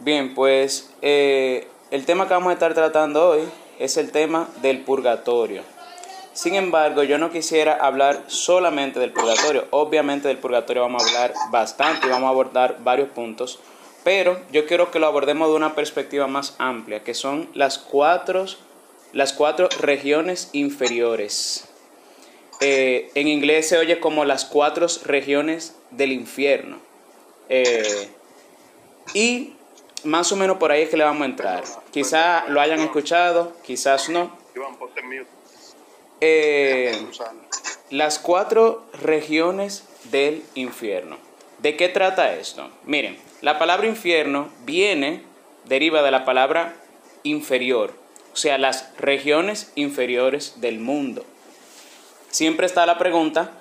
Bien, pues eh, el tema que vamos a estar tratando hoy es el tema del purgatorio. Sin embargo, yo no quisiera hablar solamente del purgatorio. Obviamente del purgatorio vamos a hablar bastante y vamos a abordar varios puntos. Pero yo quiero que lo abordemos de una perspectiva más amplia, que son las cuatro, las cuatro regiones inferiores. Eh, en inglés se oye como las cuatro regiones del infierno. Eh, y más o menos por ahí es que le vamos a entrar. Quizás lo hayan escuchado, quizás no. Eh, las cuatro regiones del infierno. ¿De qué trata esto? Miren, la palabra infierno viene, deriva de la palabra inferior, o sea, las regiones inferiores del mundo. Siempre está la pregunta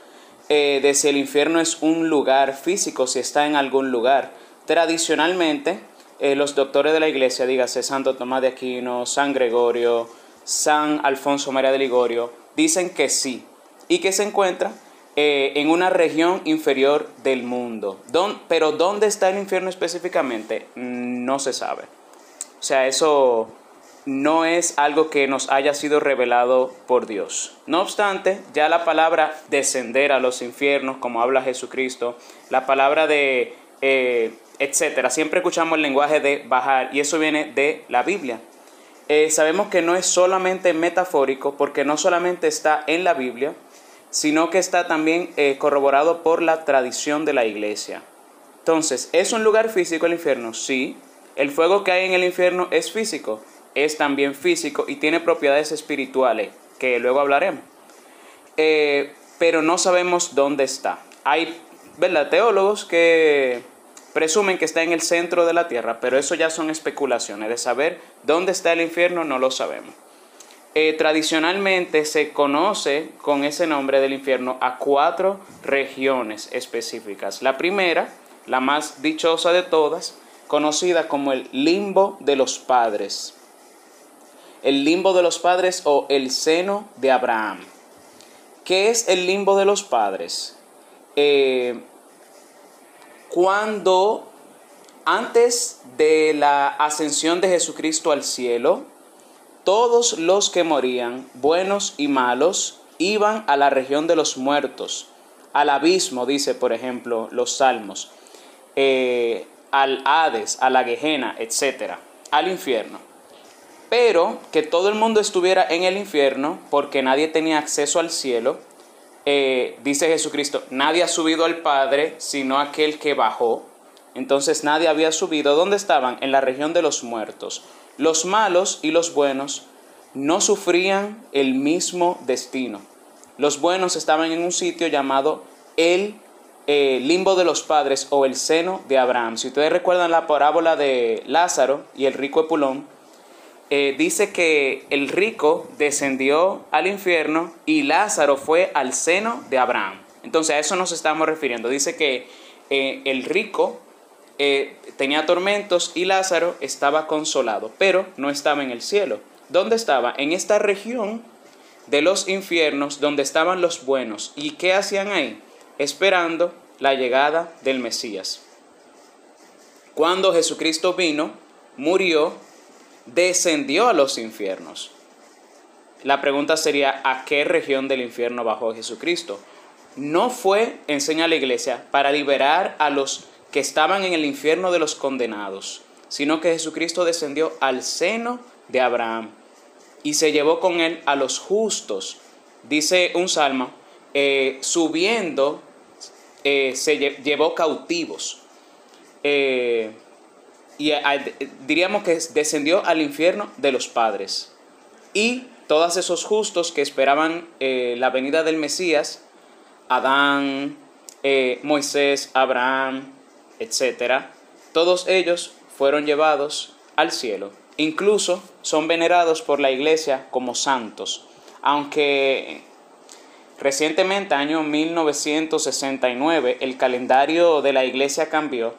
eh, de si el infierno es un lugar físico, si está en algún lugar. Tradicionalmente, eh, los doctores de la iglesia, dígase Santo Tomás de Aquino, San Gregorio, San Alfonso María de Ligorio, dicen que sí y que se encuentra eh, en una región inferior del mundo. pero ¿dónde está el infierno específicamente? No se sabe. O sea, eso no es algo que nos haya sido revelado por Dios. No obstante, ya la palabra descender a los infiernos, como habla Jesucristo, la palabra de eh, etcétera. Siempre escuchamos el lenguaje de bajar y eso viene de la Biblia. Eh, sabemos que no es solamente metafórico porque no solamente está en la Biblia, sino que está también eh, corroborado por la tradición de la iglesia. Entonces, ¿es un lugar físico el infierno? Sí. El fuego que hay en el infierno es físico, es también físico y tiene propiedades espirituales, que luego hablaremos. Eh, pero no sabemos dónde está. Hay ¿verdad? teólogos que presumen que está en el centro de la tierra, pero eso ya son especulaciones. De saber dónde está el infierno no lo sabemos. Eh, tradicionalmente se conoce con ese nombre del infierno a cuatro regiones específicas. La primera, la más dichosa de todas, conocida como el limbo de los padres. El limbo de los padres o el seno de Abraham. ¿Qué es el limbo de los padres? Eh, cuando antes de la ascensión de Jesucristo al cielo, todos los que morían, buenos y malos, iban a la región de los muertos, al abismo, dice por ejemplo los salmos, eh, al Hades, a la Gehenna, etc., al infierno. Pero que todo el mundo estuviera en el infierno porque nadie tenía acceso al cielo, eh, dice Jesucristo, nadie ha subido al Padre sino aquel que bajó. Entonces nadie había subido. ¿Dónde estaban? En la región de los muertos. Los malos y los buenos no sufrían el mismo destino. Los buenos estaban en un sitio llamado el eh, limbo de los padres o el seno de Abraham. Si ustedes recuerdan la parábola de Lázaro y el rico Epulón, eh, dice que el rico descendió al infierno y Lázaro fue al seno de Abraham. Entonces a eso nos estamos refiriendo. Dice que eh, el rico eh, tenía tormentos y Lázaro estaba consolado, pero no estaba en el cielo. ¿Dónde estaba? En esta región de los infiernos donde estaban los buenos. ¿Y qué hacían ahí? Esperando la llegada del Mesías. Cuando Jesucristo vino, murió descendió a los infiernos. La pregunta sería, ¿a qué región del infierno bajó Jesucristo? No fue, enseña la iglesia, para liberar a los que estaban en el infierno de los condenados, sino que Jesucristo descendió al seno de Abraham y se llevó con él a los justos. Dice un salmo, eh, subiendo, eh, se llevó cautivos. Eh, y diríamos que descendió al infierno de los padres. Y todos esos justos que esperaban eh, la venida del Mesías, Adán, eh, Moisés, Abraham, etc., todos ellos fueron llevados al cielo. Incluso son venerados por la iglesia como santos, aunque recientemente, año 1969, el calendario de la iglesia cambió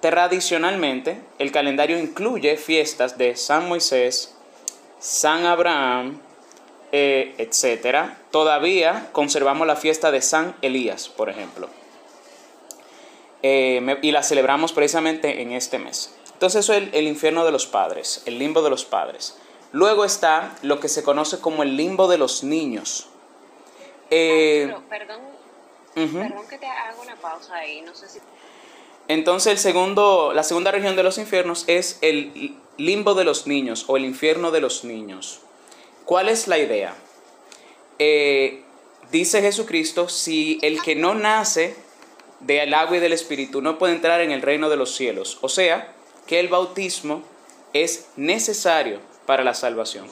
Tradicionalmente, el calendario incluye fiestas de San Moisés, San Abraham, eh, etc. Todavía conservamos la fiesta de San Elías, por ejemplo. Eh, y la celebramos precisamente en este mes. Entonces eso es el, infierno de los padres, el limbo de los padres. Luego está lo que se conoce como el limbo de los niños. Eh, perdón, perdón que te haga una pausa ahí, no sé si... Entonces el segundo, la segunda región de los infiernos es el limbo de los niños o el infierno de los niños. ¿Cuál es la idea? Eh, dice Jesucristo, si el que no nace del agua y del espíritu no puede entrar en el reino de los cielos. O sea, que el bautismo es necesario para la salvación.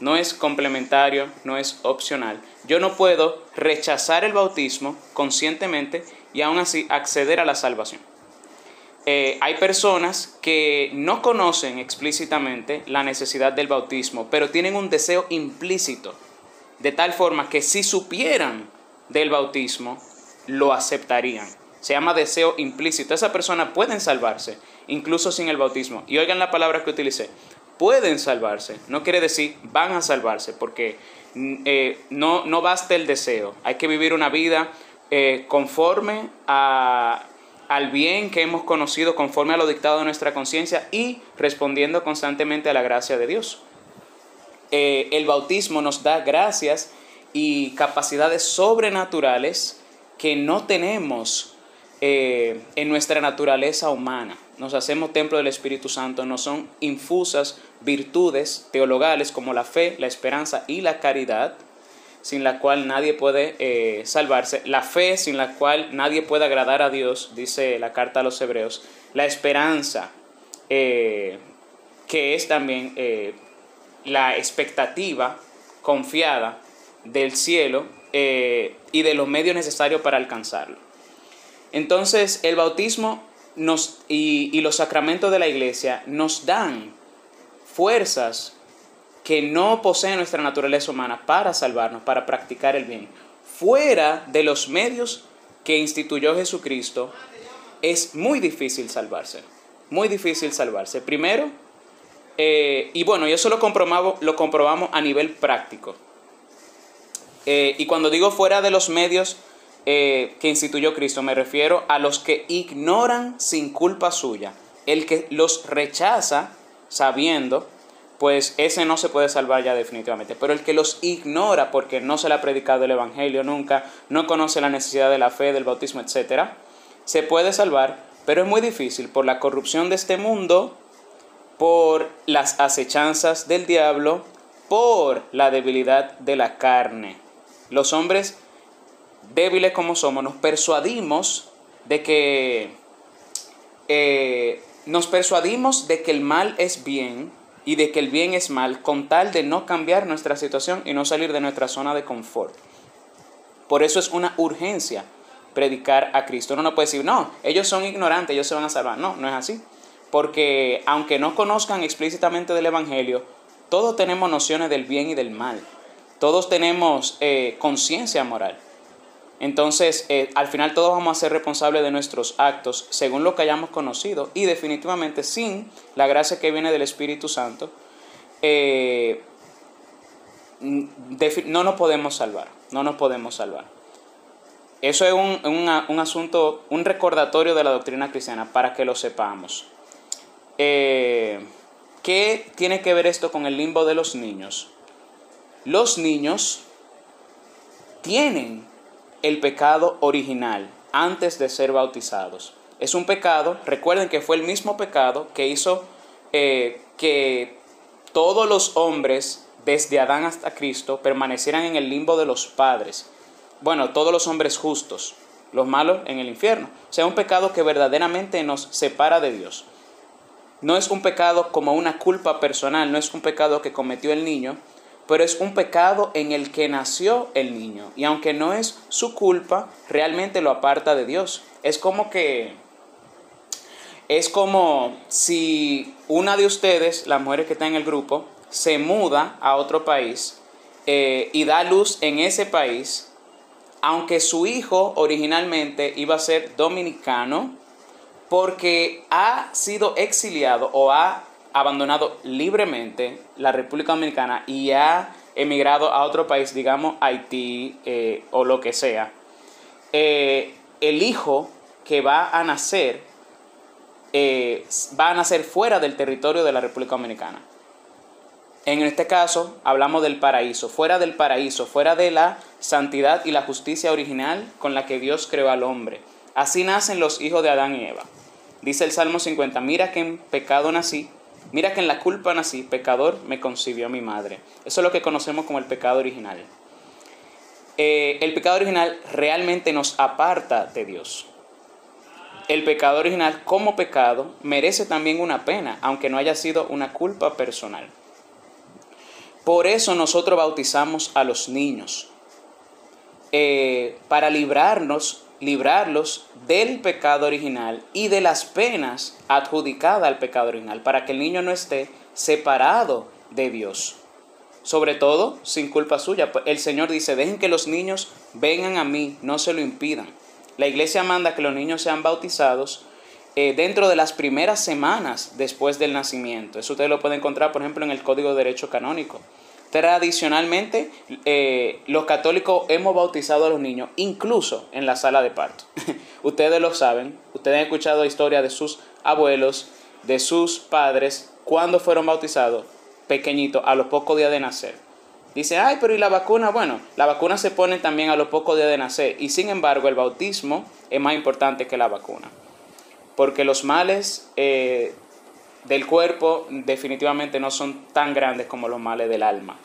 No es complementario, no es opcional. Yo no puedo rechazar el bautismo conscientemente y aún así acceder a la salvación. Eh, hay personas que no conocen explícitamente la necesidad del bautismo, pero tienen un deseo implícito, de tal forma que si supieran del bautismo, lo aceptarían. Se llama deseo implícito. Esa persona pueden salvarse, incluso sin el bautismo. Y oigan la palabra que utilicé. Pueden salvarse. No quiere decir van a salvarse, porque mm, eh, no, no basta el deseo. Hay que vivir una vida eh, conforme a al bien que hemos conocido conforme a lo dictado de nuestra conciencia y respondiendo constantemente a la gracia de Dios. Eh, el bautismo nos da gracias y capacidades sobrenaturales que no tenemos eh, en nuestra naturaleza humana. Nos hacemos templo del Espíritu Santo, nos son infusas virtudes teologales como la fe, la esperanza y la caridad sin la cual nadie puede eh, salvarse, la fe sin la cual nadie puede agradar a Dios, dice la carta a los hebreos, la esperanza, eh, que es también eh, la expectativa confiada del cielo y de los medios necesarios para alcanzarlo. Entonces el bautismo nos, y, y los sacramentos de la iglesia nos dan fuerzas que no posee nuestra naturaleza humana para salvarnos, para practicar el bien. Fuera de los medios que instituyó Jesucristo, es muy difícil salvarse. Muy difícil salvarse. Primero, eh, y bueno, eso lo comprobamos, lo comprobamos a nivel práctico. Eh, y cuando digo fuera de los medios eh, que instituyó Cristo, me refiero a los que ignoran sin culpa suya. El que los rechaza sabiendo pues ese no se puede salvar ya definitivamente. Pero el que los ignora porque no se le ha predicado el Evangelio nunca, no conoce la necesidad de la fe, del bautismo, etc., se puede salvar, pero es muy difícil por la corrupción de este mundo, por las acechanzas del diablo, por la debilidad de la carne. Los hombres débiles como somos nos persuadimos de que eh, nos persuadimos de que el mal es bien y de que el bien es mal con tal de no cambiar nuestra situación y no salir de nuestra zona de confort. Por eso es una urgencia predicar a Cristo. Uno no puede decir, no, ellos son ignorantes, ellos se van a salvar. No, no es así. Porque aunque no conozcan explícitamente del Evangelio, todos tenemos nociones del bien y del mal. Todos tenemos eh, conciencia moral. Entonces, eh, al final todos vamos a ser responsables de nuestros actos según lo que hayamos conocido y definitivamente sin la gracia que viene del Espíritu Santo, eh, no nos podemos salvar, no nos podemos salvar. Eso es un, asunto, un recordatorio de la doctrina cristiana para que lo sepamos. Eh, ¿Qué tiene que ver esto con el limbo de los niños? Los niños tienen el pecado original antes de ser bautizados. Es un pecado, recuerden que fue el mismo pecado que hizo eh, que todos los hombres, desde Adán hasta Cristo, permanecieran en el limbo de los padres. Bueno, todos los hombres justos, los malos en el infierno. O sea, un pecado que verdaderamente nos separa de Dios. No es un pecado como una culpa personal, no es un pecado que cometió el niño, pero es un pecado en el que nació el niño. Y aunque no es su culpa, realmente lo aparta de Dios. Es como que... Es como si una de ustedes, las mujeres que está en el grupo, se muda a otro país eh, y da luz en ese país, aunque su hijo originalmente iba a ser dominicano, porque ha sido exiliado o ha abandonado libremente la República Dominicana y ha emigrado a otro país, digamos Haití eh, o lo que sea, eh, el hijo que va a nacer eh, va a nacer fuera del territorio de la República Dominicana. En este caso, hablamos del paraíso, fuera del paraíso, fuera de la santidad y la justicia original con la que Dios creó al hombre. Así nacen los hijos de Adán y Eva. Dice el Salmo 50, mira que en pecado nací, mira que en la culpa nací, pecador me concibió mi madre. Eso es lo que conocemos como el pecado original. Eh, el pecado original realmente nos aparta de Dios. El pecado original como pecado merece también una pena, aunque no haya sido una culpa personal. Por eso nosotros bautizamos a los niños, eh, para librarnos, librarlos del pecado original y de las penas adjudicadas al pecado original, para que el niño no esté separado de Dios. Sobre todo sin culpa suya. El Señor dice, dejen que los niños vengan a mí, no se lo impidan. La iglesia manda que los niños sean bautizados eh, dentro de las primeras semanas después del nacimiento. Eso ustedes lo pueden encontrar, por ejemplo, en el Código de Derecho Canónico. Tradicionalmente, eh, los católicos hemos bautizado a los niños, incluso en la sala de parto. ustedes lo saben, ustedes han escuchado historia de sus abuelos, de sus padres, cuando fueron bautizados, pequeñitos, a los pocos días de nacer. Dice, ay, pero ¿y la vacuna? Bueno, la vacuna se pone también a los pocos días de nacer y sin embargo el bautismo es más importante que la vacuna. Porque los males eh, del cuerpo definitivamente no son tan grandes como los males del alma.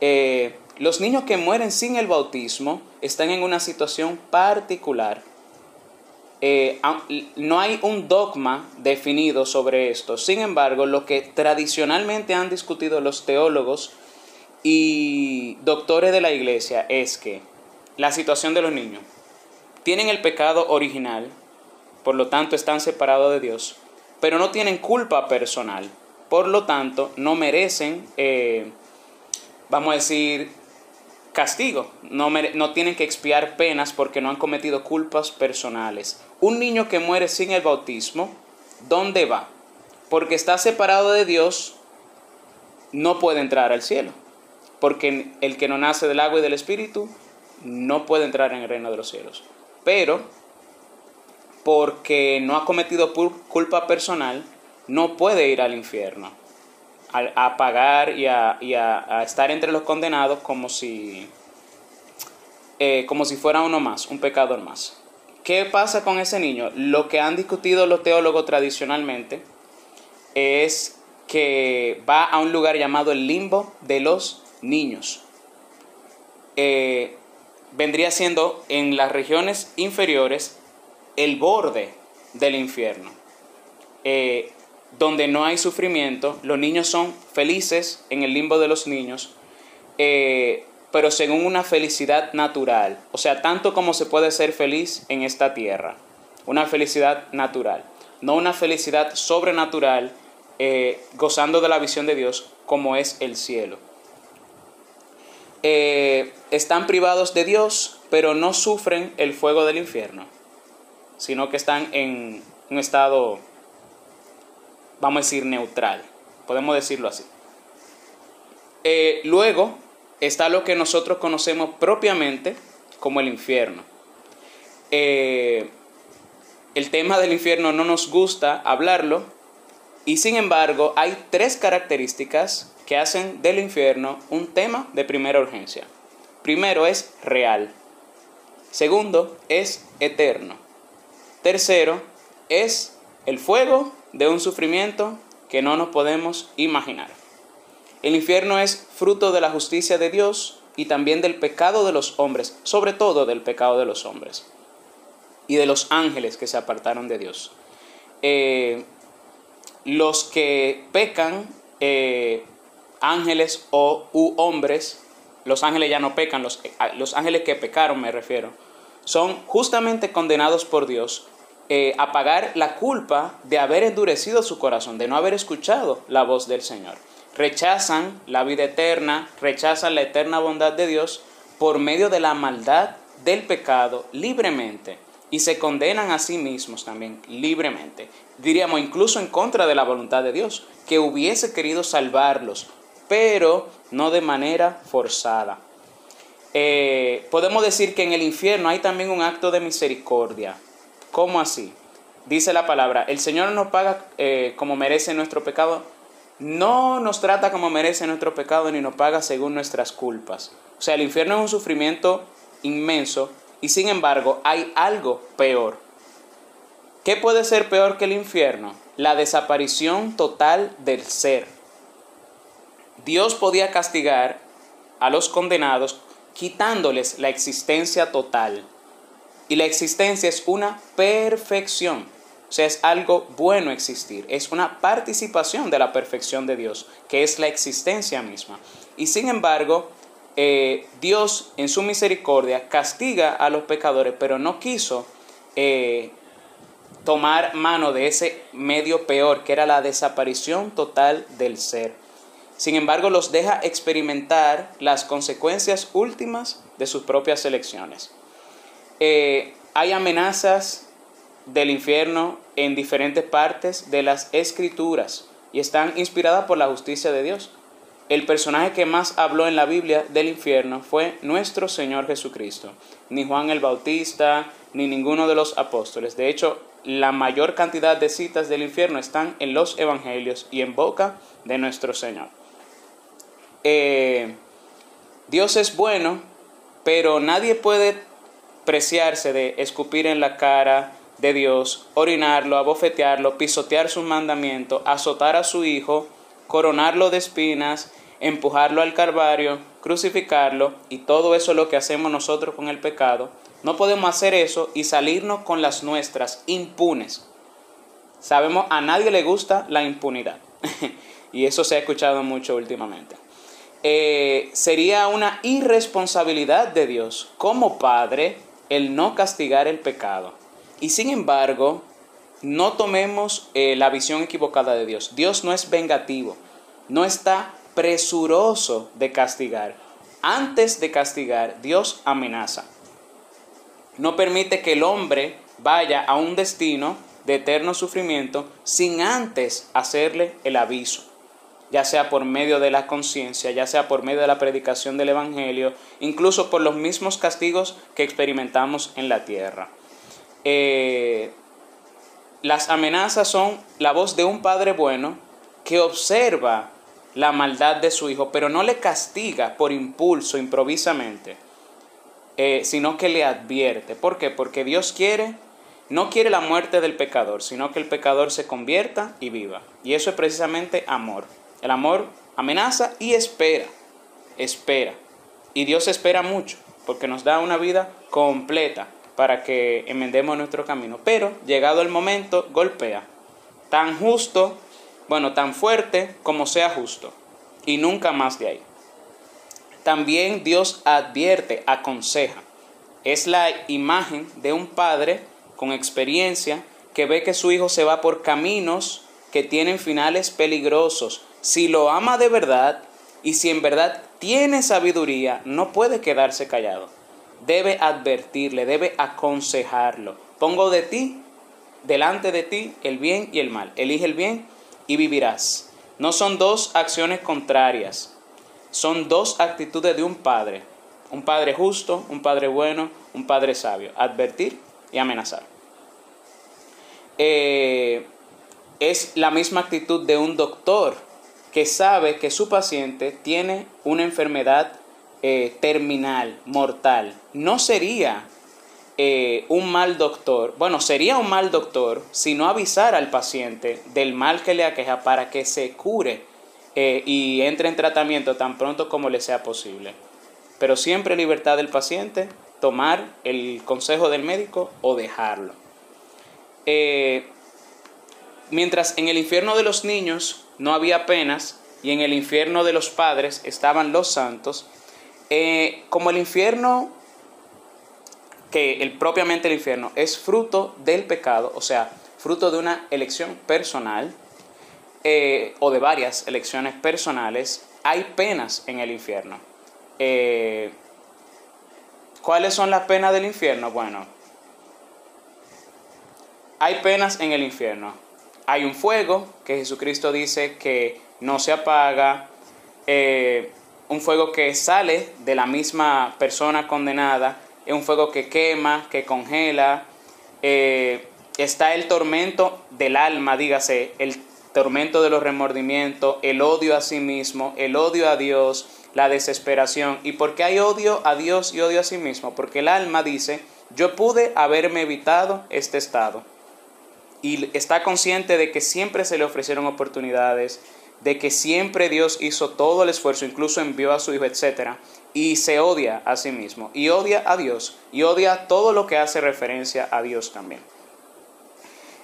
Eh, los niños que mueren sin el bautismo están en una situación particular. Eh, no hay un dogma definido sobre esto. Sin embargo, lo que tradicionalmente han discutido los teólogos y doctores de la iglesia es que la situación de los niños tienen el pecado original, por lo tanto están separados de Dios, pero no tienen culpa personal. Por lo tanto, no merecen, eh, vamos a decir, castigo. No, no tienen que expiar penas porque no han cometido culpas personales. Un niño que muere sin el bautismo, ¿dónde va? Porque está separado de Dios, no puede entrar al cielo. Porque el que no nace del agua y del espíritu no puede entrar en el reino de los cielos. Pero porque no ha cometido culpa personal, no puede ir al infierno, a, pagar y, a, estar entre los condenados como si, eh, como si fuera uno más, un pecador más. ¿Qué pasa con ese niño? Lo que han discutido los teólogos tradicionalmente es que va a un lugar llamado el limbo de los niños. Eh, vendría siendo en las regiones inferiores el borde del infierno, eh, donde no hay sufrimiento, los niños son felices en el limbo de los niños, eh, pero según una felicidad natural, o sea, tanto como se puede ser feliz en esta tierra, una felicidad natural, no una felicidad sobrenatural, eh, gozando de la visión de Dios como es el cielo. están privados de Dios, pero no sufren el fuego del infierno sino que están en un estado, vamos a decir, neutral, podemos decirlo así. Eh, luego está lo que nosotros conocemos propiamente como el infierno. Eh, el tema del infierno no nos gusta hablarlo y sin embargo hay tres características que hacen del infierno un tema de primera urgencia. Primero es real. Segundo es eterno. Tercero, es el fuego de un sufrimiento que no nos podemos imaginar. El infierno es fruto de la justicia de Dios y también del pecado de los hombres, sobre todo del pecado de los hombres y de los ángeles que se apartaron de Dios. Eh, los que pecan, eh, ángeles o u hombres, los ángeles ya no pecan, los, los ángeles que pecaron me refiero, son justamente condenados por Dios eh, a pagar la culpa de haber endurecido su corazón, de no haber escuchado la voz del Señor. Rechazan la vida eterna, rechazan la eterna bondad de Dios por medio de la maldad del pecado libremente y se condenan a sí mismos también libremente. Diríamos incluso en contra de la voluntad de Dios, que hubiese querido salvarlos, pero no de manera forzada. Eh, podemos decir que en el infierno hay también un acto de misericordia. ¿Cómo así? dice la palabra, el Señor nos paga eh, como merece nuestro pecado, no nos trata como merece nuestro pecado ni nos paga según nuestras culpas. O sea, el infierno es un sufrimiento inmenso y sin embargo hay algo peor. ¿Qué puede ser peor que el infierno? La desaparición total del ser. Dios podía castigar a los condenados quitándoles la existencia total. Y la existencia es una perfección. O sea, es algo bueno existir. Es una participación de la perfección de Dios, que es la existencia misma. Y sin embargo, eh, Dios en su misericordia castiga a los pecadores, pero no quiso eh, tomar mano de ese medio peor, que era la desaparición total del ser. Sin embargo, los deja experimentar las consecuencias últimas de sus propias elecciones. Eh, hay amenazas del infierno en diferentes partes de las escrituras y están inspiradas por la justicia de Dios. El personaje que más habló en la Biblia del infierno fue nuestro Señor Jesucristo. Ni Juan el Bautista, ni ninguno de los apóstoles. De hecho, la mayor cantidad de citas del infierno están en los evangelios y en boca de nuestro Señor. Eh, Dios es bueno, pero nadie puede preciarse de escupir en la cara de Dios, orinarlo, abofetearlo, pisotear su mandamiento, azotar a su hijo, coronarlo de espinas, empujarlo al calvario, crucificarlo, y todo eso es lo que hacemos nosotros con el pecado. No podemos hacer eso y salirnos con las nuestras impunes. Sabemos, a nadie le gusta la impunidad. y eso se ha escuchado mucho últimamente. Eh, sería una irresponsabilidad de Dios como Padre el no castigar el pecado. Y sin embargo, no tomemos eh, la visión equivocada de Dios. Dios no es vengativo, no está presuroso de castigar. Antes de castigar, Dios amenaza. No permite que el hombre vaya a un destino de eterno sufrimiento sin antes hacerle el aviso, ya sea por medio de la conciencia, ya sea por medio de la predicación del Evangelio, incluso por los mismos castigos que experimentamos en la tierra. Eh, las amenazas son la voz de un padre bueno que observa la maldad de su hijo, pero no le castiga por impulso, improvisamente, eh, sino que le advierte. ¿Por qué? Porque Dios quiere, no quiere la muerte del pecador, sino que el pecador se convierta y viva. Y eso es precisamente amor. El amor amenaza y espera, espera. Y Dios espera mucho, porque nos da una vida completa para que enmendemos nuestro camino. Pero llegado el momento, golpea. Tan justo bueno, tan fuerte como sea justo, y nunca más de ahí. También Dios advierte, aconseja. Es la imagen de un padre con experiencia que ve que su hijo se va por caminos que tienen finales peligrosos. Si lo ama de verdad y si en verdad tiene sabiduría, no puede quedarse callado. Debe advertirle, debe aconsejarlo. Pongo de ti, delante de ti, el bien y el mal. Elige el bien y vivirás. No son dos acciones contrarias, son dos actitudes de un padre. Un padre justo, un padre bueno, un padre sabio. Advertir y amenazar. Eh, es la misma actitud de un doctor que sabe que su paciente tiene una enfermedad eh, terminal, mortal. No sería eh, un mal doctor, bueno, sería un mal doctor si no avisara al paciente del mal que le aqueja para que se cure eh, y entre en tratamiento tan pronto como le sea posible. Pero siempre libertad del paciente, tomar el consejo del médico o dejarlo. Mientras en el infierno de los niños no había penas y en el infierno de los padres estaban los santos, como el infierno que el, propiamente el infierno es fruto del pecado, o sea, fruto de una elección personal eh, o de varias elecciones personales, hay penas en el infierno. Eh, ¿Cuáles son las penas del infierno? Bueno, hay penas en el infierno. Hay un fuego que Jesucristo dice que no se apaga, eh, un fuego que sale de la misma persona condenada, es un fuego que quema, que congela. Eh, está el tormento del alma, dígase, el tormento de los remordimientos, el odio a sí mismo, el odio a Dios, la desesperación. ¿Y por qué hay odio a Dios y odio a sí mismo? Porque el alma dice, yo pude haberme evitado este estado. Y está consciente de que siempre se le ofrecieron oportunidades, de que siempre Dios hizo todo el esfuerzo, incluso envió a su hijo, etc. Y se odia a sí mismo, y odia a Dios, y odia todo lo que hace referencia a Dios también.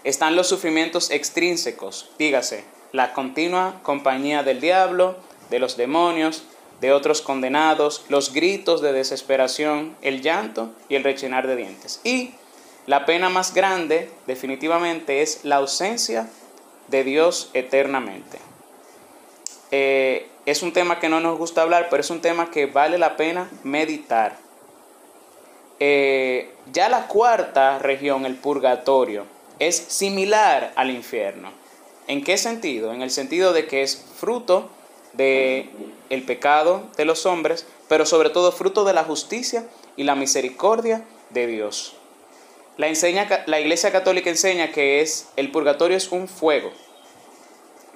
Están los sufrimientos extrínsecos, dígase, la continua compañía del diablo, de los demonios, de otros condenados, los gritos de desesperación, el llanto y el rechinar de dientes. Y la pena más grande, definitivamente, es la ausencia de Dios eternamente. Eh, es un tema que no nos gusta hablar, pero es un tema que vale la pena meditar. Eh, ya la cuarta región, el purgatorio, es similar al infierno. ¿En qué sentido? En el sentido de que es fruto de el pecado de los hombres, pero sobre todo fruto de la justicia y la misericordia de Dios. La, enseña, la Iglesia Católica enseña que es el purgatorio es un fuego,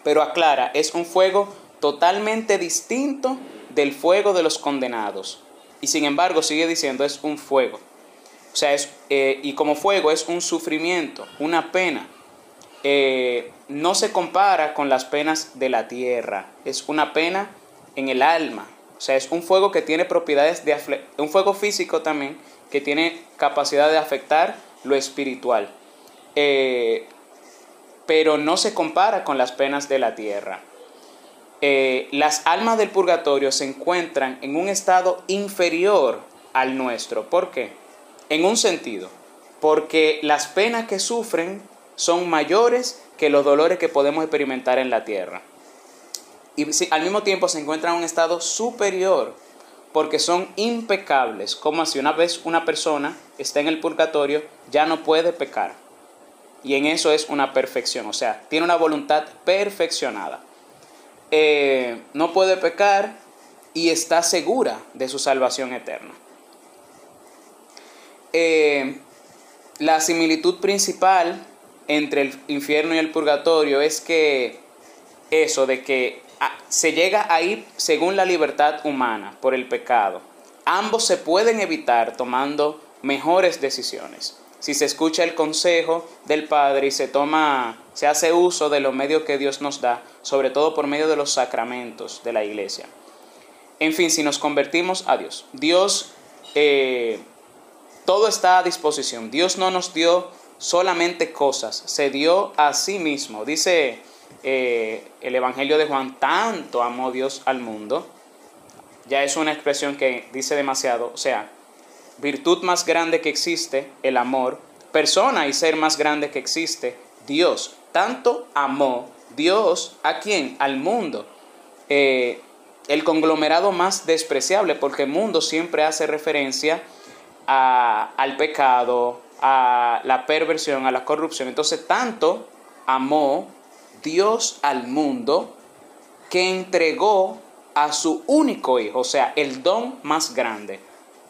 pero aclara, es un fuego totalmente distinto del fuego de los condenados. Y sin embargo sigue diciendo es un fuego. O sea, es, eh, y como fuego es un sufrimiento, una pena. Eh, no se compara con las penas de la tierra. Es una pena en el alma. O sea, es un fuego que tiene propiedades de... Un fuego físico también que tiene capacidad de afectar lo espiritual. Eh, pero no se compara con las penas de la tierra. las almas del purgatorio se encuentran en un estado inferior al nuestro. ¿Por qué? en un sentido, porque las penas que sufren son mayores que los dolores que podemos experimentar en la tierra. Y al mismo tiempo se encuentran en un estado superior, porque son impecables, como si una vez una persona está en el purgatorio, ya no puede pecar. Y en eso es una perfección, o sea, tiene una voluntad perfeccionada. Eh, no puede pecar y está segura de su salvación eterna. Eh, la similitud principal entre el infierno y el purgatorio es que eso de que se llega ahí según la libertad humana por el pecado. Ambos se pueden evitar tomando mejores decisiones. Si se escucha el consejo del Padre y se toma, se hace uso de los medios que Dios nos da, sobre todo por medio de los sacramentos de la iglesia. En fin, si nos convertimos a Dios, Dios eh, todo está a disposición. Dios no nos dio solamente cosas, se dio a sí mismo. Dice eh, el Evangelio de Juan, tanto amó Dios al mundo. Ya es una expresión que dice demasiado. O sea, virtud más grande que existe, el amor. Persona y ser más grande que existe, Dios. Tanto amó Dios a quién? Al mundo. Eh, el conglomerado más despreciable, porque el mundo siempre hace referencia al pecado, a la perversión, a la corrupción. Entonces, tanto amó Dios al mundo que entregó a su único hijo, o sea, el don más grande,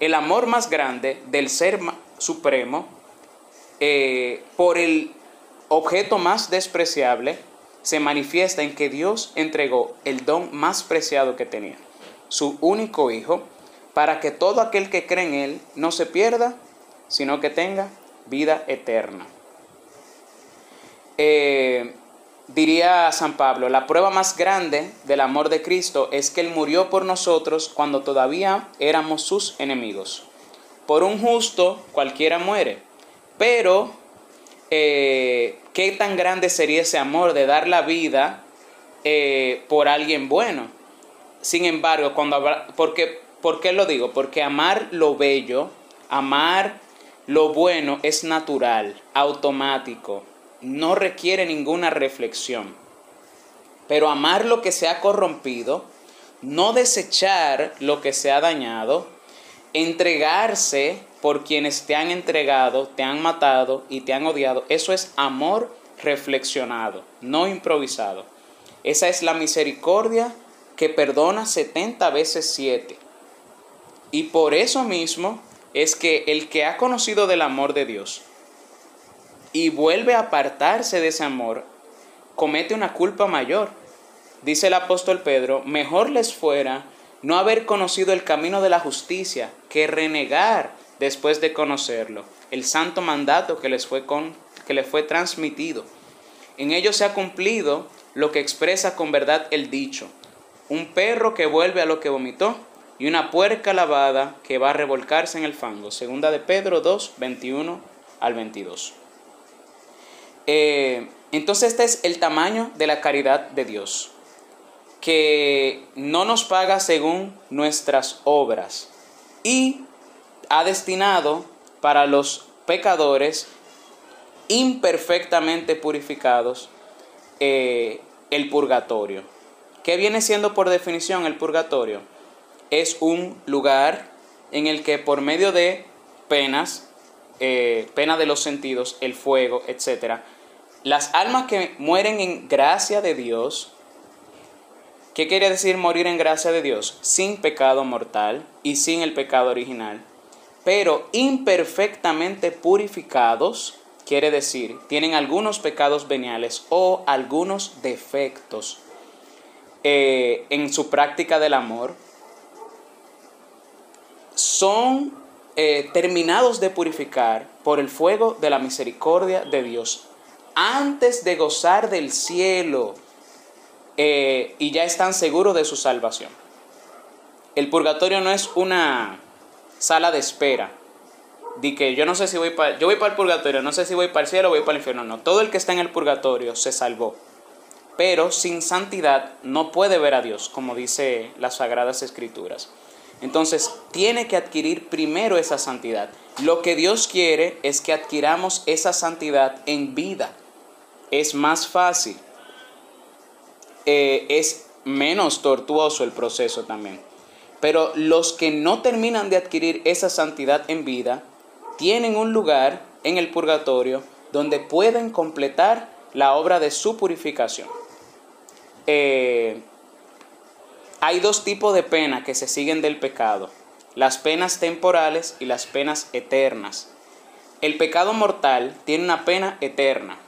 el amor más grande del ser supremo eh, por el objeto más despreciable, se manifiesta en que Dios entregó el don más preciado que tenía, su único hijo, para que todo aquel que cree en Él no se pierda, sino que tenga vida eterna. Eh, diría San Pablo, la prueba más grande del amor de Cristo es que Él murió por nosotros cuando todavía éramos sus enemigos. Por un justo cualquiera muere, pero eh, ¿qué tan grande sería ese amor de dar la vida eh, por alguien bueno? Sin embargo, cuando porque ¿Por qué lo digo? Porque amar lo bello, amar lo bueno es natural, automático, no requiere ninguna reflexión. Pero amar lo que se ha corrompido, no desechar lo que se ha dañado, entregarse por quienes te han entregado, te han matado y te han odiado, eso es amor reflexionado, no improvisado. Esa es la misericordia que perdona 70 veces 7. Y por eso mismo es que el que ha conocido del amor de Dios y vuelve a apartarse de ese amor, comete una culpa mayor. Dice el apóstol Pedro, mejor les fuera no haber conocido el camino de la justicia que renegar después de conocerlo, el santo mandato que les fue, con, que les fue transmitido. En ello se ha cumplido lo que expresa con verdad el dicho, un perro que vuelve a lo que vomitó y una puerca lavada que va a revolcarse en el fango. Segunda de Pedro 2, 21 al 22. Eh, entonces este es el tamaño de la caridad de Dios, que no nos paga según nuestras obras y ha destinado para los pecadores imperfectamente purificados eh, el purgatorio. ¿Qué viene siendo por definición el purgatorio? Es un lugar en el que por medio de penas, eh, pena de los sentidos, el fuego, etc., las almas que mueren en gracia de Dios, ¿qué quiere decir morir en gracia de Dios? Sin pecado mortal y sin el pecado original, pero imperfectamente purificados, quiere decir, tienen algunos pecados veniales o algunos defectos eh, en su práctica del amor, son eh, terminados de purificar por el fuego de la misericordia de Dios antes de gozar del cielo eh, y ya están seguros de su salvación. El purgatorio no es una sala de espera. Di que yo no sé si voy para, yo voy para el purgatorio, no sé si voy para el cielo o voy para el infierno. No, todo el que está en el purgatorio se salvó. Pero sin santidad no puede ver a Dios, como dice las Sagradas Escrituras. Entonces, tiene que adquirir primero esa santidad. Lo que Dios quiere es que adquiramos esa santidad en vida. Es más fácil. Eh, es menos tortuoso el proceso también. Pero los que no terminan de adquirir esa santidad en vida, tienen un lugar en el purgatorio donde pueden completar la obra de su purificación. Eh, hay dos tipos de penas que se siguen del pecado, las penas temporales y las penas eternas. El pecado mortal tiene una pena eterna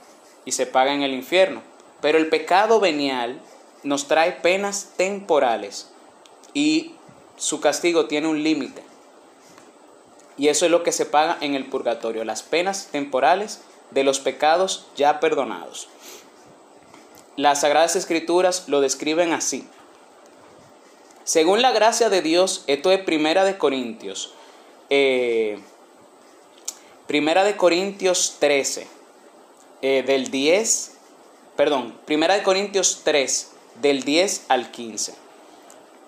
y se paga en el infierno, pero el pecado venial nos trae penas temporales y su castigo tiene un límite. Y eso es lo que se paga en el purgatorio, las penas temporales de los pecados ya perdonados. Las Sagradas Escrituras lo describen así. Según la gracia de Dios, esto es Primera de Corintios. Eh, primera de Corintios 13, eh, del 10, perdón, Primera de Corintios 3, del 10 al 15.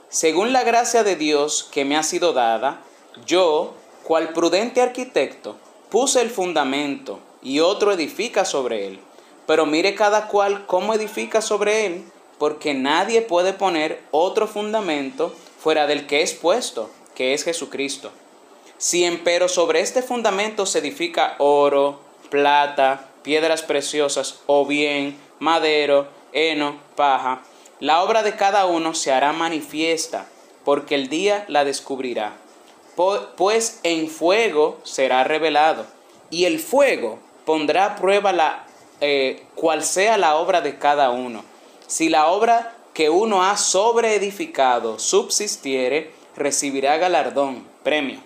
Según la gracia de Dios que me ha sido dada, yo, cual prudente arquitecto, puse el fundamento y otro edifica sobre él. Pero mire cada cual cómo edifica sobre él, porque nadie puede poner otro fundamento fuera del que es puesto, que es Jesucristo. Si empero sobre este fundamento se edifica oro, plata, piedras preciosas o bien madero, heno, paja, la obra de cada uno se hará manifiesta, porque el día la descubrirá. Pues en fuego será revelado, y el fuego pondrá a prueba la, eh, cual sea la obra de cada uno. Si la obra que uno ha sobreedificado subsistiere, recibirá galardón, premio.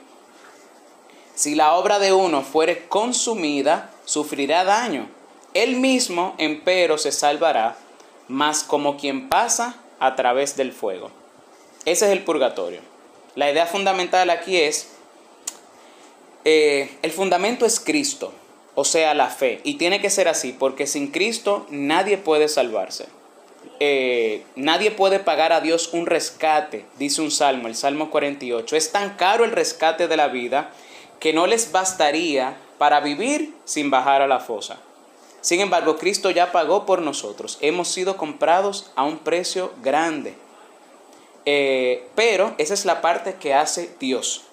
Si la obra de uno fuere consumida, sufrirá daño. Él mismo, empero, se salvará, más como quien pasa a través del fuego. Ese es el purgatorio. La idea fundamental aquí es, eh, el fundamento es Cristo, o sea, la fe. Y tiene que ser así, porque sin Cristo nadie puede salvarse. Eh, nadie puede pagar a Dios un rescate, dice un salmo, el Salmo 48. Es tan caro el rescate de la vida que no les bastaría para vivir sin bajar a la fosa. Sin embargo, Cristo ya pagó por nosotros. Hemos sido comprados a un precio grande. Eh, pero esa es la parte que hace Dios.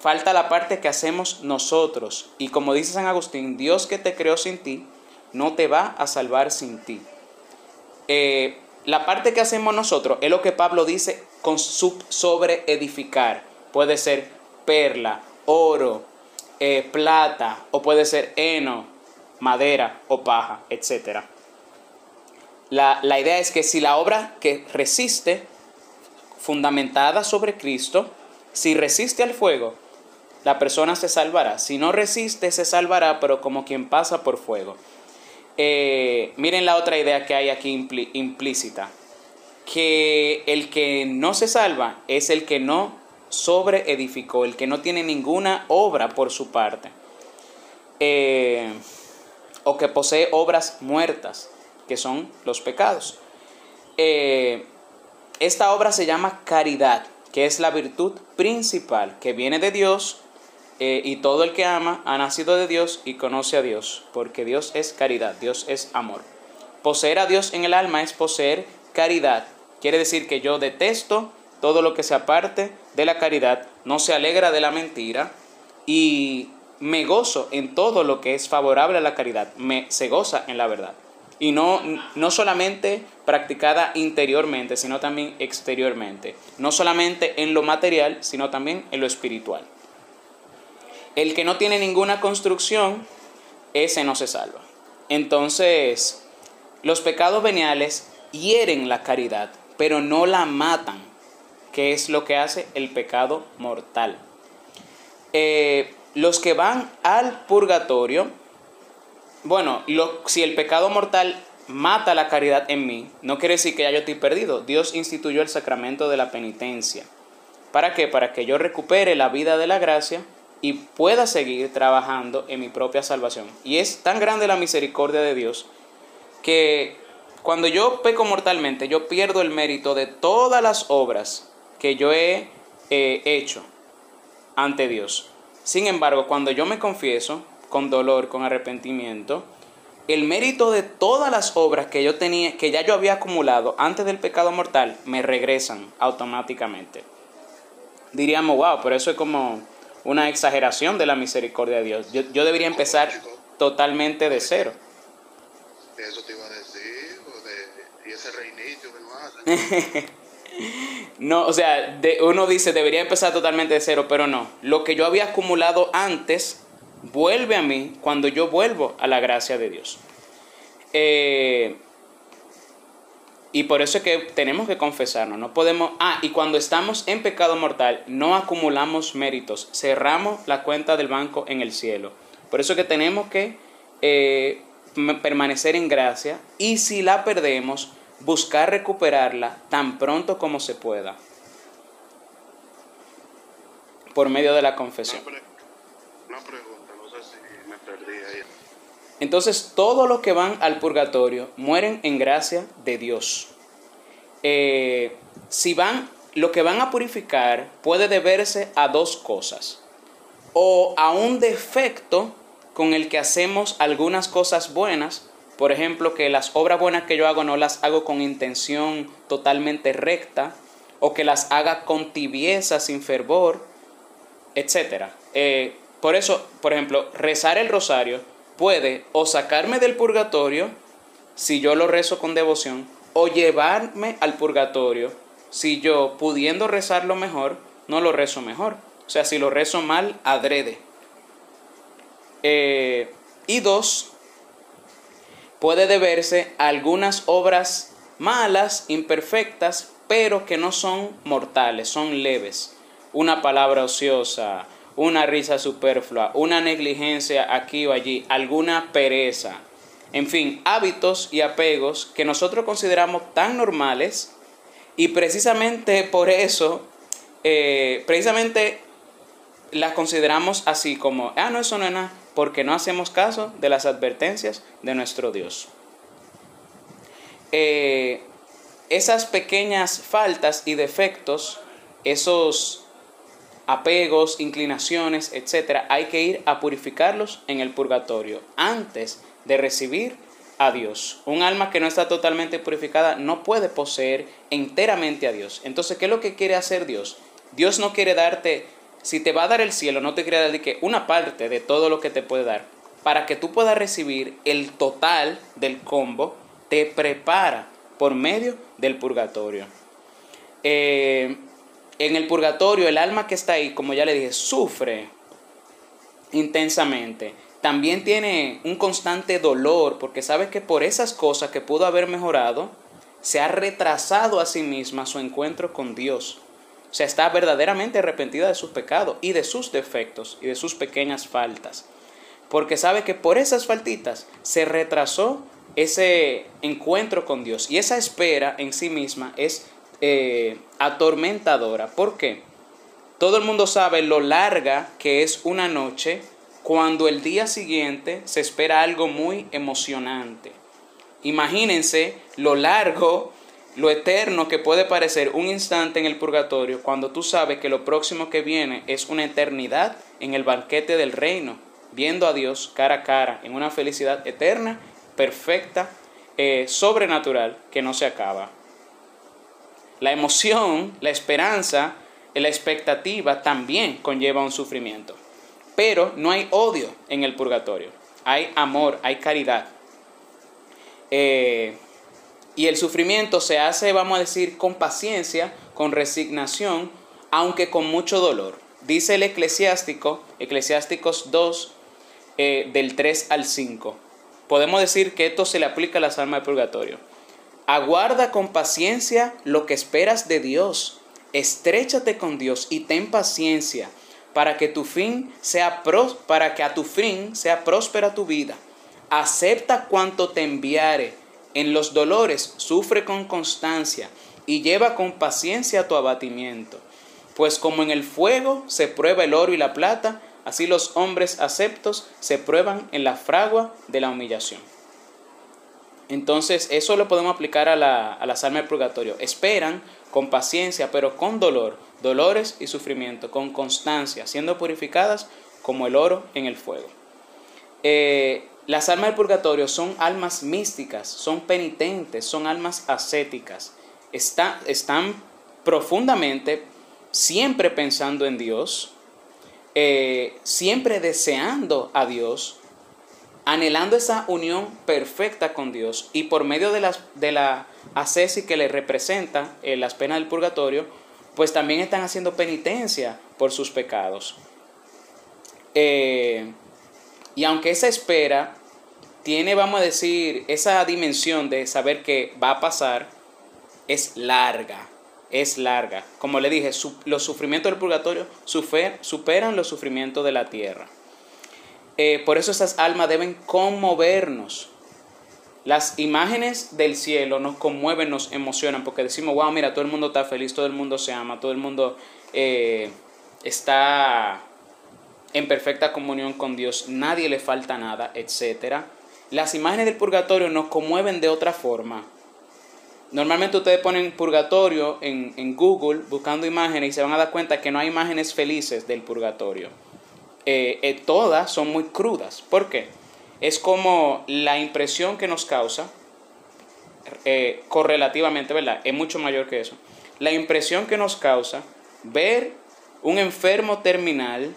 Falta la parte que hacemos nosotros. Y como dice San Agustín, Dios que te creó sin ti, no te va a salvar sin ti. Eh, la parte que hacemos nosotros es lo que Pablo dice con sobre edificar. Puede ser perla, oro, eh, plata, o puede ser heno, madera o paja, etc. La, la idea es que si la obra que resiste, fundamentada sobre Cristo, si resiste al fuego, la persona se salvará. Si no resiste, se salvará, pero como quien pasa por fuego. Eh, miren la otra idea que hay aquí implícita, que el que no se salva es el que no sobreedificó, el que no tiene ninguna obra por su parte, eh, o que posee obras muertas, que son los pecados. Eh, esta obra se llama caridad, que es la virtud principal que viene de Dios eh, y todo el que ama ha nacido de Dios y conoce a Dios, porque Dios es caridad, Dios es amor. Poseer a Dios en el alma es poseer caridad. Quiere decir que yo detesto todo lo que se aparte de la caridad, no se alegra de la mentira y me gozo en todo lo que es favorable a la caridad, me se goza en la verdad. Y no, no solamente practicada interiormente, sino también exteriormente. No solamente en lo material, sino también en lo espiritual. El que no tiene ninguna construcción, ese no se salva. Entonces, los pecados veniales hieren la caridad, pero no la matan, que es lo que hace el pecado mortal. Eh, los que van al purgatorio, bueno, si el pecado mortal mata la caridad en mí, no quiere decir que ya yo estoy perdido. Dios instituyó el sacramento de la penitencia. ¿Para qué? Para que yo recupere la vida de la gracia y pueda seguir trabajando en mi propia salvación. Y es tan grande la misericordia de Dios que cuando yo peco mortalmente, yo pierdo el mérito de todas las obras que yo he hecho ante Dios. Sin embargo, cuando yo me confieso con dolor, con arrepentimiento, el mérito de todas las obras que yo tenía, que ya yo había acumulado antes del pecado mortal, me regresan automáticamente. Diríamos, wow, pero eso es como una exageración de la misericordia de Dios. Yo, debería empezar totalmente de cero. Eso te iba a decir, de, y ese reinicio que no o sea, uno dice debería empezar totalmente de cero, pero no. Lo que yo había acumulado antes vuelve a mí cuando yo vuelvo a la gracia de Dios. Eh, y por eso es que tenemos que confesarnos, no podemos... Ah, y cuando estamos en pecado mortal, no acumulamos méritos, cerramos la cuenta del banco en el cielo. Por eso es que tenemos que eh, permanecer en gracia y si la perdemos, buscar recuperarla tan pronto como se pueda. Por medio de la confesión. Una pregunta, no sé si me perdí ahí. Entonces, todos los que van al purgatorio mueren en gracia de Dios. Eh, si van, lo que van a purificar puede deberse a dos cosas. O a un defecto con el que hacemos algunas cosas buenas, por ejemplo, que las obras buenas que yo hago no las hago con intención totalmente recta, o que las haga con tibieza, sin fervor, etc. Eh, por eso, por ejemplo, rezar el rosario puede o sacarme del purgatorio, si yo lo rezo con devoción, o llevarme al purgatorio, si yo pudiendo rezarlo mejor, no lo rezo mejor. O sea, si lo rezo mal, adrede. Eh, y dos, puede deberse a algunas obras malas, imperfectas, pero que no son mortales, son leves. Una palabra ociosa, una risa superflua, una negligencia aquí o allí, alguna pereza. En fin, hábitos y apegos que nosotros consideramos tan normales y precisamente por eso, eh, precisamente las consideramos así como, ah, no, eso no es nada, porque no hacemos caso de las advertencias de nuestro Dios. Eh, esas pequeñas faltas y defectos, esos apegos, inclinaciones, etcétera, hay que ir a purificarlos en el purgatorio antes de recibir a Dios. Un alma que no está totalmente purificada no puede poseer enteramente a Dios. Entonces, ¿qué es lo que quiere hacer Dios? Dios no quiere darte, si te va a dar el cielo, no te quiere dar que una parte de todo lo que te puede dar. Para que tú puedas recibir el total del combo, te prepara por medio del purgatorio. Eh, en el purgatorio el alma que está ahí, como ya le dije, sufre intensamente, también tiene un constante dolor porque sabe que por esas cosas que pudo haber mejorado, se ha retrasado a sí misma su encuentro con Dios. O sea, está verdaderamente arrepentida de sus pecados y de sus defectos y de sus pequeñas faltas. Porque sabe que por esas faltitas se retrasó ese encuentro con Dios. Y esa espera en sí misma es eh, atormentadora. ¿Por qué? Todo el mundo sabe lo larga que es una noche cuando el día siguiente se espera algo muy emocionante. Imagínense lo largo lo eterno que puede parecer un instante en el purgatorio cuando tú sabes que lo próximo que viene es una eternidad en el banquete del reino, viendo a Dios cara a cara, en una felicidad eterna, perfecta, eh, sobrenatural, que no se acaba. La emoción, la esperanza, la expectativa también conlleva un sufrimiento. Pero no hay odio en el purgatorio. Hay amor, hay caridad. Eh, y el sufrimiento se hace, vamos a decir, con paciencia, con resignación, aunque con mucho dolor. Dice el eclesiástico, Eclesiásticos 2, eh, del 3 al 5. Podemos decir que esto se le aplica a las almas del purgatorio. Aguarda con paciencia lo que esperas de Dios. Estréchate con Dios y ten paciencia para que tu fin sea para que a tu fin sea próspera tu vida. Acepta cuanto te enviare en los dolores sufre con constancia y lleva con paciencia tu abatimiento. Pues como en el fuego se prueba el oro y la plata, así los hombres aceptos se prueban en la fragua de la humillación. Entonces eso lo podemos aplicar a, la, a las purgatorio. Esperan con paciencia, pero con dolor, dolores y sufrimiento, con constancia, siendo purificadas como el oro en el fuego. Eh, las almas del purgatorio son almas místicas, son penitentes, son almas ascéticas. están profundamente siempre pensando en Dios, eh, siempre deseando a Dios, anhelando esa unión perfecta con Dios y por medio de, las, de la ascesis que le representa en las penas del purgatorio, pues también están haciendo penitencia por sus pecados. Eh, y aunque esa espera tiene, vamos a decir, esa dimensión de saber que va a pasar, es larga, es larga. Como le dije, los sufrimientos del purgatorio superan los sufrimientos de la tierra. Eh, por eso esas almas deben conmovernos. Las imágenes del cielo nos conmueven, nos emocionan, porque decimos, wow, mira, todo el mundo está feliz, todo el mundo se ama, todo el mundo eh, está en perfecta comunión con Dios, nadie le falta nada, etc. Las imágenes del purgatorio nos conmueven de otra forma. Normalmente ustedes ponen purgatorio en, Google buscando imágenes y se van a dar cuenta que no hay imágenes felices del purgatorio. Eh, eh, todas son muy crudas. ¿Por qué? Es como la impresión que nos causa, eh, correlativamente, ¿verdad? Es mucho mayor que eso. La impresión que nos causa ver un enfermo terminal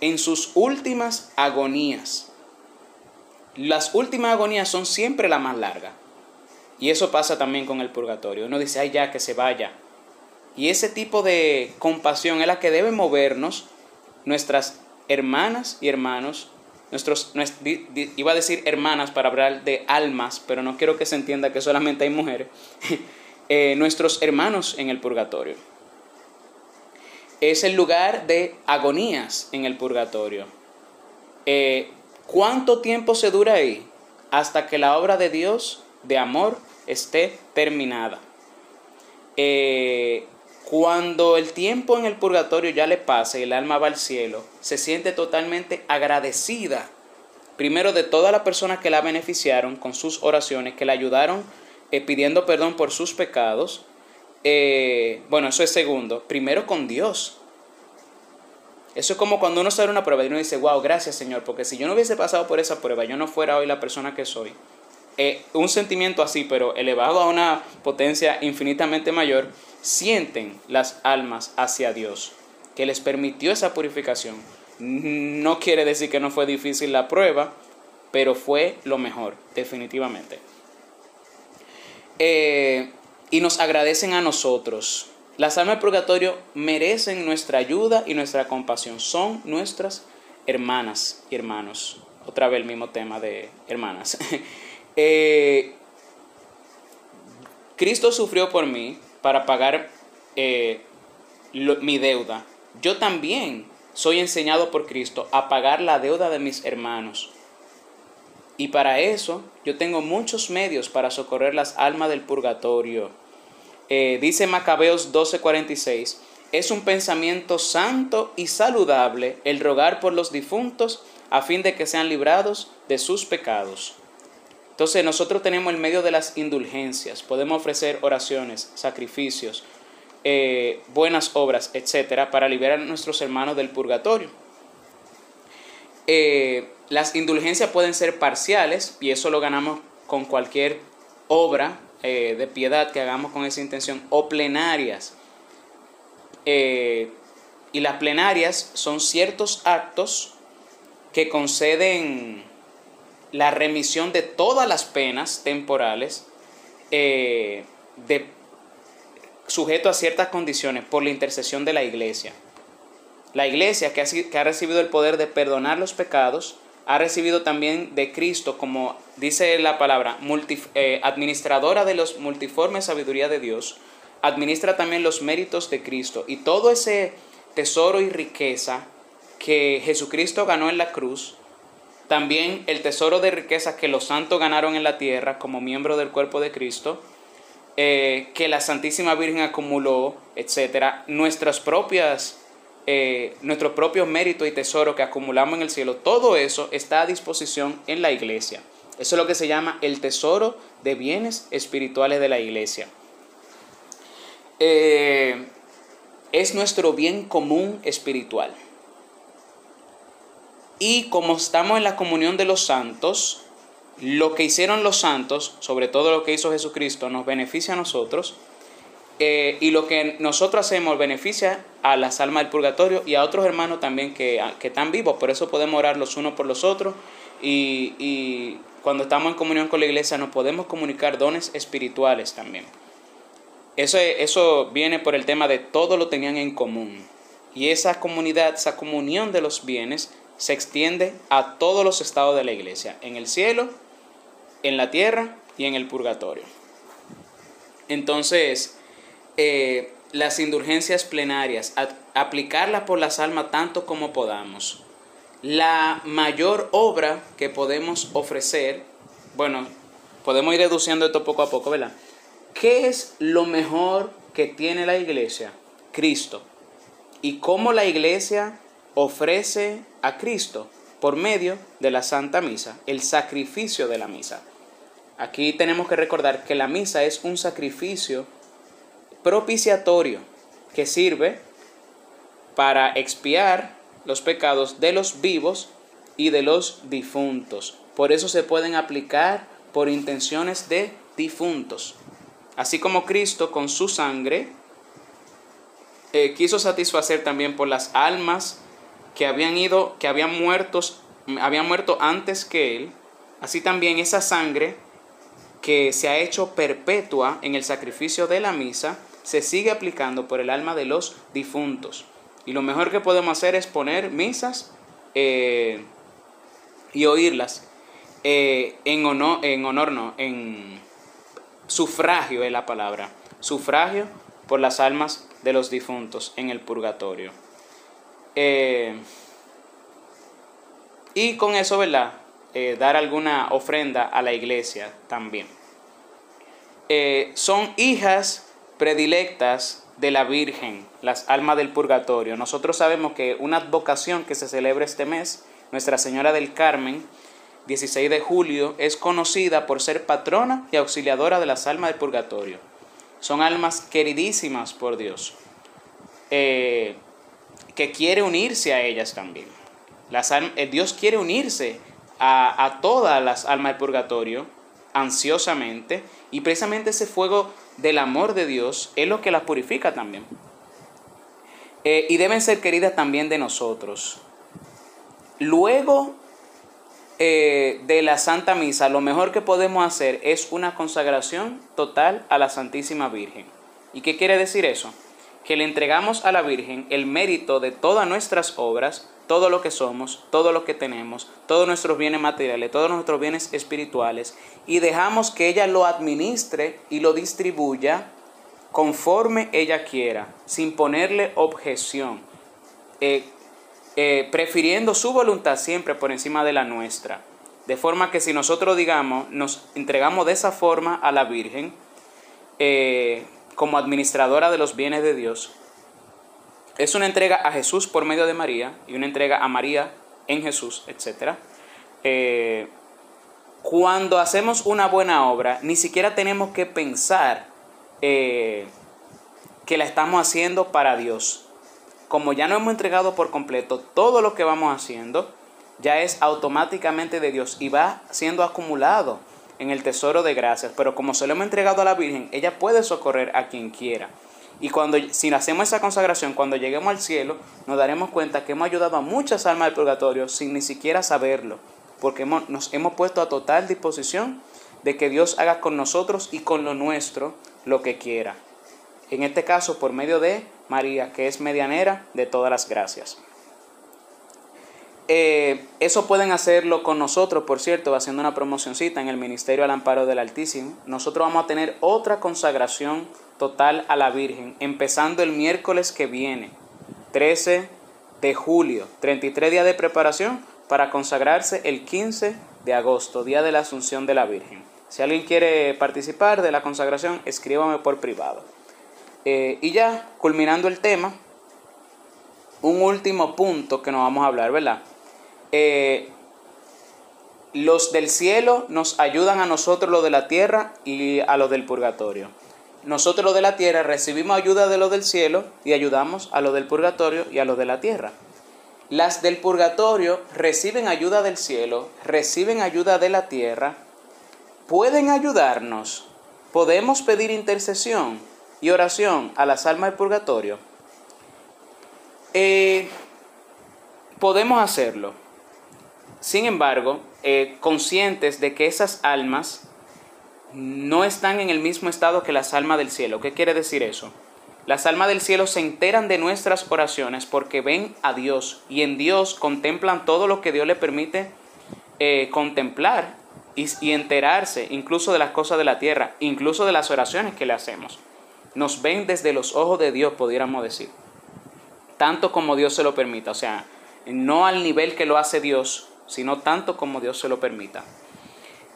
en sus últimas agonías. Las últimas agonías son siempre las más largas. Y eso pasa también con el purgatorio. Uno dice, ay, ya, que se vaya. Y ese tipo de compasión es la que debe movernos nuestras hermanas y hermanos, nuestros, iba a decir hermanas para hablar de almas, pero no quiero que se entienda que solamente hay mujeres, eh, nuestros hermanos en el purgatorio es el lugar de agonías en el purgatorio. Eh, ¿Cuánto tiempo se dura ahí? Hasta que la obra de Dios de amor esté terminada. Eh, cuando el tiempo en el purgatorio ya le pasa y el alma va al cielo, se siente totalmente agradecida, primero de todas las personas que la beneficiaron con sus oraciones, que la ayudaron eh, pidiendo perdón por sus pecados, eh, bueno, eso es segundo. Primero con Dios. Eso es como cuando uno sale una prueba y uno dice, wow, gracias Señor, porque si yo no hubiese pasado por esa prueba, yo no fuera hoy la persona que soy. Eh, un sentimiento así, pero elevado a una potencia infinitamente mayor, sienten las almas hacia Dios, que les permitió esa purificación. No quiere decir que no fue difícil la prueba, pero fue lo mejor, definitivamente. Eh, y nos agradecen a nosotros. Las almas del purgatorio merecen nuestra ayuda y nuestra compasión. Son nuestras hermanas y hermanos. otra vez el mismo tema de hermanas. Eh, Cristo sufrió por mí para pagar eh, mi deuda. Yo también soy enseñado por Cristo a pagar la deuda de mis hermanos. Y para eso yo tengo muchos medios para socorrer las almas del purgatorio. Eh, dice Macabeos 12:46, es un pensamiento santo y saludable el rogar por los difuntos a fin de que sean librados de sus pecados. Entonces nosotros tenemos el medio de las indulgencias, podemos ofrecer oraciones, sacrificios, eh, buenas obras, etcétera, para liberar a nuestros hermanos del purgatorio. Eh, las indulgencias pueden ser parciales y eso lo ganamos con cualquier obra eh, de piedad que hagamos con esa intención, o plenarias. y las plenarias son ciertos actos que conceden la remisión de todas las penas temporales eh, sujeto a ciertas condiciones por la intercesión de la iglesia. La iglesia que ha recibido el poder de perdonar los pecados, ha recibido también de Cristo, como dice la palabra, eh, administradora de los multiformes sabiduría de Dios, administra también los méritos de Cristo. Y todo ese tesoro y riqueza que Jesucristo ganó en la cruz, también el tesoro de riqueza que los santos ganaron en la tierra como miembro del cuerpo de Cristo, eh, que la Santísima Virgen acumuló, etcétera, nuestras propias, eh, nuestros propios méritos y tesoros que acumulamos en el cielo, todo eso está a disposición en la iglesia. Eso es lo que se llama el tesoro de bienes espirituales de la iglesia. Eh, es nuestro bien común espiritual. Y como estamos en la comunión de los santos, lo que hicieron los santos, sobre todo lo que hizo Jesucristo, nos beneficia a nosotros. Eh, y lo que nosotros hacemos beneficia a las almas del purgatorio y a otros hermanos también que, están vivos. Por eso podemos orar los unos por los otros. Y, y cuando estamos en comunión con la iglesia nos podemos comunicar dones espirituales también. Eso, eso viene por el tema de todo lo tenían en común. Y esa comunidad, esa comunión de los bienes, se extiende a todos los estados de la iglesia, en el cielo, en la tierra y en el purgatorio. Entonces, eh, las indulgencias plenarias, aplicarlas por las almas tanto como podamos. La mayor obra que podemos ofrecer, bueno, podemos ir reduciendo esto poco a poco, ¿verdad? ¿Qué es lo mejor que tiene la iglesia? Cristo. ¿Y cómo la iglesia ofrece a Cristo por medio de la Santa Misa, el sacrificio de la misa. Aquí tenemos que recordar que la misa es un sacrificio propiciatorio que sirve para expiar los pecados de los vivos y de los difuntos. Por eso se pueden aplicar por intenciones de difuntos. Así como Cristo con su sangre eh, quiso satisfacer también por las almas que habían ido, que habían muertos, habían muerto antes que él, así también esa sangre que se ha hecho perpetua en el sacrificio de la misa, se sigue aplicando por el alma de los difuntos. Y lo mejor que podemos hacer es poner misas eh, y oírlas eh, en, honor, en honor, no, en sufragio es la palabra, sufragio por las almas de los difuntos en el purgatorio. Eh, y con eso, ¿verdad? Dar alguna ofrenda a la iglesia también. Son hijas predilectas de la Virgen, las almas del purgatorio. Nosotros sabemos que una advocación que se celebra este mes, Nuestra Señora del Carmen, 16 de julio, es conocida por ser patrona y auxiliadora de las almas del purgatorio. Son almas queridísimas por Dios que quiere unirse a ellas también. Eh, Dios quiere unirse a, todas las almas del purgatorio ansiosamente y precisamente ese fuego del amor de Dios es lo que las purifica también. Eh, y deben ser queridas también de nosotros. Luego eh, de la Santa Misa, lo mejor que podemos hacer es una consagración total a la Santísima Virgen. ¿Y qué quiere decir eso? que le entregamos a la Virgen el mérito de todas nuestras obras, todo lo que somos, todo lo que tenemos, todos nuestros bienes materiales, todos nuestros bienes espirituales, y dejamos que ella lo administre y lo distribuya conforme ella quiera, sin ponerle objeción, eh, eh, prefiriendo su voluntad siempre por encima de la nuestra. De forma que si nosotros, digamos, nos entregamos de esa forma a la Virgen, eh, como administradora de los bienes de Dios, es una entrega a Jesús por medio de María y una entrega a María en Jesús, etc. Eh, cuando hacemos una buena obra, ni siquiera tenemos que pensar eh, que la estamos haciendo para Dios. Como ya no hemos entregado por completo todo lo que vamos haciendo, ya es automáticamente de Dios y va siendo acumulado en el tesoro de gracias. Pero como se lo hemos entregado a la Virgen, ella puede socorrer a quien quiera. Y cuando, si hacemos esa consagración, cuando lleguemos al cielo, nos daremos cuenta que hemos ayudado a muchas almas del purgatorio sin ni siquiera saberlo, porque nos hemos puesto a total disposición de que Dios haga con nosotros y con lo nuestro lo que quiera. En este caso, por medio de María, que es medianera de todas las gracias. Eh, eso pueden hacerlo con nosotros, por cierto, haciendo una promocioncita en el Ministerio al Amparo del Altísimo. Nosotros vamos a tener otra consagración total a la Virgen, empezando el miércoles que viene, 13 de julio, 33 días de preparación para consagrarse el 15 de agosto, día de la Asunción de la Virgen. Si alguien quiere participar de la consagración, escríbame por privado. Eh, y ya, culminando el tema, un último punto que nos vamos a hablar, ¿verdad? Eh, los del cielo nos ayudan a nosotros los de la tierra y a los del purgatorio. Nosotros los de la tierra recibimos ayuda de los del cielo y ayudamos a los del purgatorio y a los de la tierra. Las del purgatorio reciben ayuda del cielo, reciben ayuda de la tierra, pueden ayudarnos, podemos pedir intercesión y oración a las almas del purgatorio. Eh, podemos hacerlo. Sin embargo, eh, conscientes de que esas almas no están en el mismo estado que las almas del cielo. ¿Qué quiere decir eso? Las almas del cielo se enteran de nuestras oraciones porque ven a Dios y en Dios contemplan todo lo que Dios le permite eh, contemplar y, y enterarse incluso de las cosas de la tierra, incluso de las oraciones que le hacemos. Nos ven desde los ojos de Dios, pudiéramos decir. Tanto como Dios se lo permita. O sea, no al nivel que lo hace Dios, sino tanto como Dios se lo permita.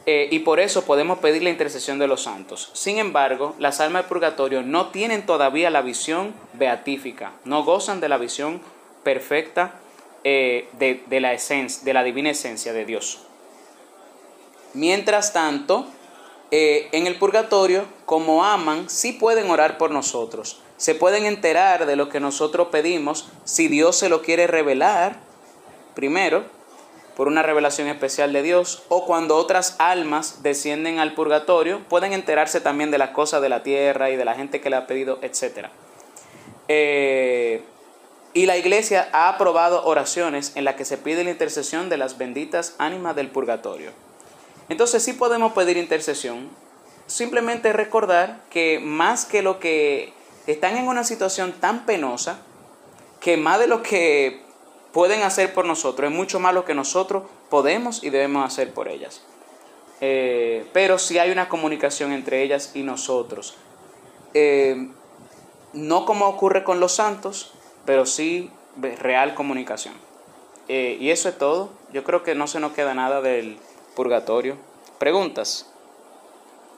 Eh, y por eso podemos pedir la intercesión de los santos. Sin embargo, las almas del purgatorio no tienen todavía la visión beatífica, no gozan de la visión perfecta eh, de, la esencia, de la divina esencia de Dios. Mientras tanto, eh, en el purgatorio, como aman, sí pueden orar por nosotros. Se pueden enterar de lo que nosotros pedimos si Dios se lo quiere revelar primero por una revelación especial de Dios, o cuando otras almas descienden al purgatorio, pueden enterarse también de las cosas de la tierra y de la gente que le ha pedido, etc. Eh, y la iglesia ha aprobado oraciones en las que se pide la intercesión de las benditas ánimas del purgatorio. Entonces sí podemos pedir intercesión, simplemente recordar que más que lo que están en una situación tan penosa, que más de lo que pueden hacer por nosotros. Es mucho más lo que nosotros podemos y debemos hacer por ellas. Eh, pero si hay una comunicación entre ellas y nosotros. Eh, no como ocurre con los santos, pero sí real comunicación. Eh, y eso es todo. Yo creo que no se nos queda nada del purgatorio. ¿Preguntas?